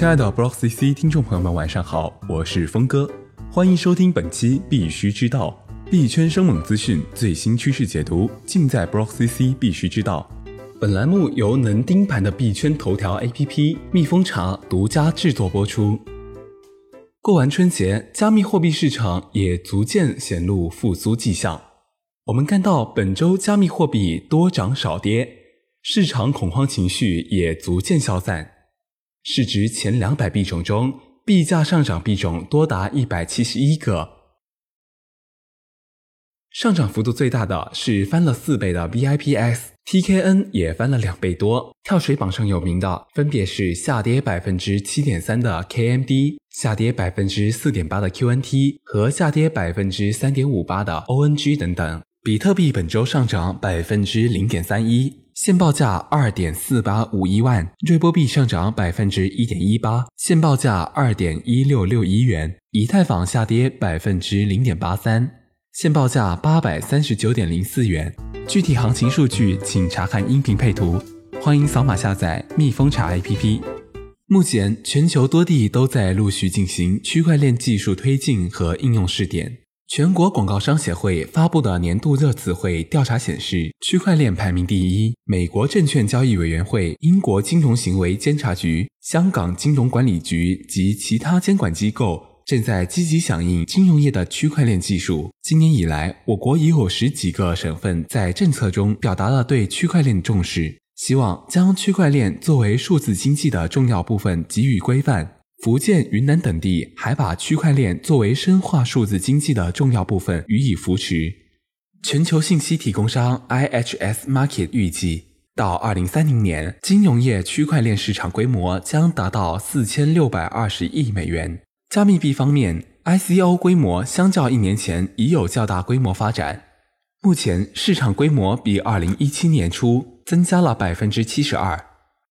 亲爱的 Block CC 听众朋友们，晚上好，我是峰哥，欢迎收听本期必须知道币圈生猛资讯最新趋势解读，尽在 Block CC 必须知道。本栏目由能盯盘的币圈头条 APP 蜜蜂茶独家制作播出。过完春节，加密货币市场也逐渐显露复苏迹象。我们看到本周加密货币多涨少跌，市场恐慌情绪也逐渐消散。市值前两百币种中，币价上涨币种多达一百七十一个，上涨幅度最大的是翻了四倍的 VIPX，TKN 也翻了两倍多。跳水榜上有名的分别是下跌百分之七点三的 KMD，下跌百分之四点八的 QNT 和下跌百分之三点五八的 ONG 等等。比特币本周上涨百分之零点三一。现报价二点四八五一万，瑞波币上涨百分之一点一八，现报价二点一六六一元。以太坊下跌百分之零点八三，现报价八百三十九点零四元。具体行情数据请查看音频配图，欢迎扫码下载蜜蜂茶 APP。目前，全球多地都在陆续进行区块链技术推进和应用试点。全国广告商协会发布的年度热词汇调查显示，区块链排名第一。美国证券交易委员会、英国金融行为监察局、香港金融管理局及其他监管机构正在积极响应金融业的区块链技术。今年以来，我国已有十几个省份在政策中表达了对区块链的重视，希望将区块链作为数字经济的重要部分给予规范。福建、云南等地还把区块链作为深化数字经济的重要部分予以扶持。全球信息提供商 IHS Markit 预计，到二零三零年，金融业区块链市场规模将达到四千六百二十亿美元。加密币方面，ICO 规模相较一年前已有较大规模发展，目前市场规模比二零一七年初增加了百分之七十二。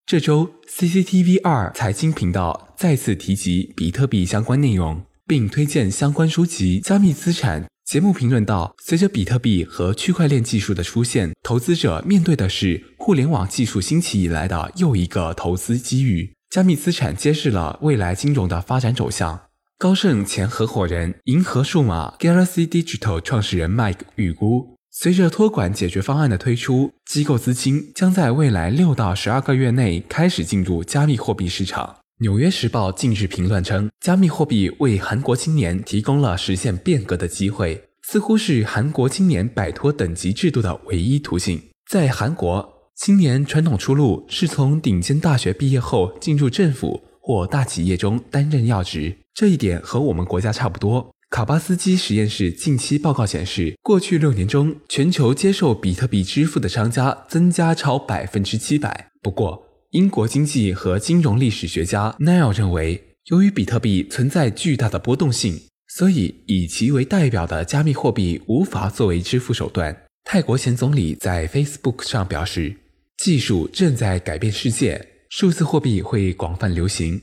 这周，CCTV 二财经频道再次提及比特币相关内容，并推荐相关书籍《加密资产》。节目评论道：“随着比特币和区块链技术的出现，投资者面对的是互联网技术兴起以来的又一个投资机遇。加密资产揭示了未来金融的发展走向。”高盛前合伙人、银河数码 Galaxy Digital 创始人 Mike 预估。随着托管解决方案的推出，机构资金将在未来六到十二个月内开始进入加密货币市场。纽约时报近日评论称，加密货币为韩国青年提供了实现变革的机会，似乎是韩国青年摆脱等级制度的唯一途径。在韩国，青年传统出路是从顶尖大学毕业后进入政府或大企业中担任要职，这一点和我们国家差不多。卡巴斯基实验室近期报告显示，过去六年中，全球接受比特币支付的商家增加超百分之七百。不过，英国经济和金融历史学家 Neil 认为，由于比特币存在巨大的波动性，所以以其为代表的加密货币无法作为支付手段。泰国前总理在 Facebook 上表示，技术正在改变世界，数字货币会广泛流行。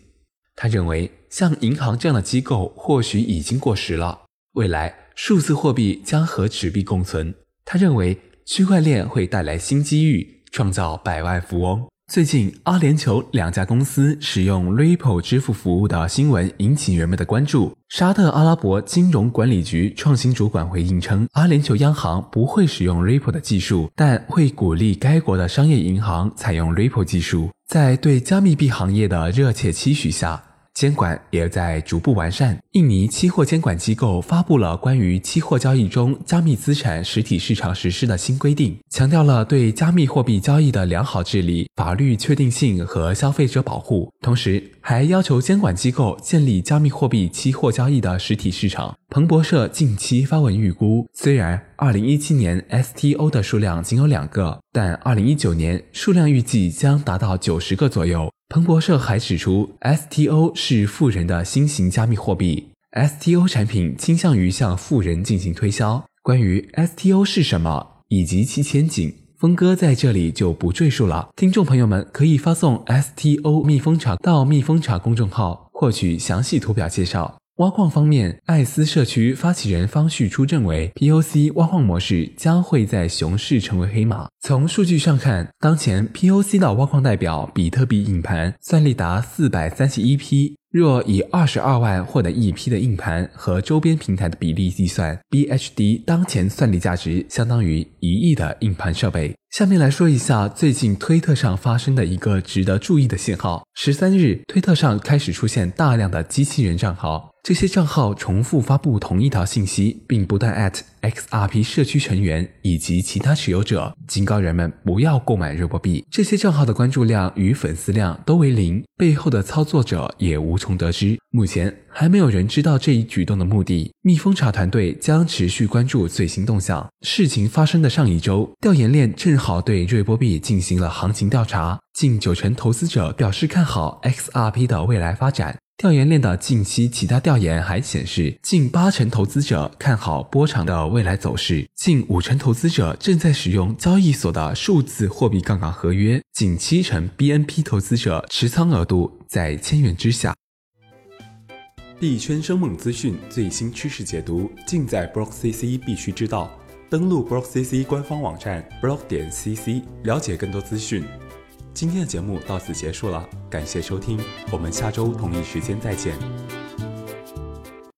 他认为。像银行这样的机构或许已经过时了，未来数字货币将和纸币共存。他认为区块链会带来新机遇，创造百万富翁。最近，阿联酋两家公司使用 Ripple 支付服务的新闻引起人们的关注。沙特阿拉伯金融管理局创新主管回应称，阿联酋央行不会使用 Ripple 的技术，但会鼓励该国的商业银行采用 Ripple 技术。在对加密币行业的热切期许下。监管也在逐步完善。印尼期货监管机构发布了关于期货交易中加密资产实体市场实施的新规定，强调了对加密货币交易的良好治理、法律确定性和消费者保护，同时还要求监管机构建立加密货币期货交易的实体市场。彭博社近期发文预估，虽然2017年 STO 的数量仅有两个，但2019年数量预计将达到九十个左右。彭博社还指出，STO 是富人的新型加密货币。STO 产品倾向于向富人进行推销。关于 STO 是什么以及其前景，峰哥在这里就不赘述了。听众朋友们可以发送 STO 蜜蜂茶到蜜蜂茶公众号，获取详细图表介绍。挖矿方面，艾斯社区发起人方旭初认为，POC 挖矿模式将会在熊市成为黑马。从数据上看，当前 POC 的挖矿代表比特币硬盘算力达四百三十一批。若以二十二万获得一批的硬盘和周边平台的比例计算，BHD 当前算力价值相当于一亿的硬盘设备。下面来说一下最近推特上发生的一个值得注意的信号：十三日，推特上开始出现大量的机器人账号。这些账号重复发布同一条信息，并不断 at XRP 社区成员以及其他持有者，警告人们不要购买热波币。这些账号的关注量与粉丝量都为零，背后的操作者也无从得知。目前还没有人知道这一举动的目的。蜜蜂茶团队将持续关注最新动向。事情发生的上一周，调研链正好对瑞波币进行了行情调查，近九成投资者表示看好 XRP 的未来发展。调研链的近期其他调研还显示，近八成投资者看好波长的未来走势，近五成投资者正在使用交易所的数字货币杠杆合约，近七成 BNP 投资者持仓额度在千元之下。币圈生猛资讯，最新趋势解读，尽在 BlockCC 必须知道。登录 BlockCC 官方网站 block 点 cc，了解更多资讯。今天的节目到此结束了，感谢收听，我们下周同一时间再见。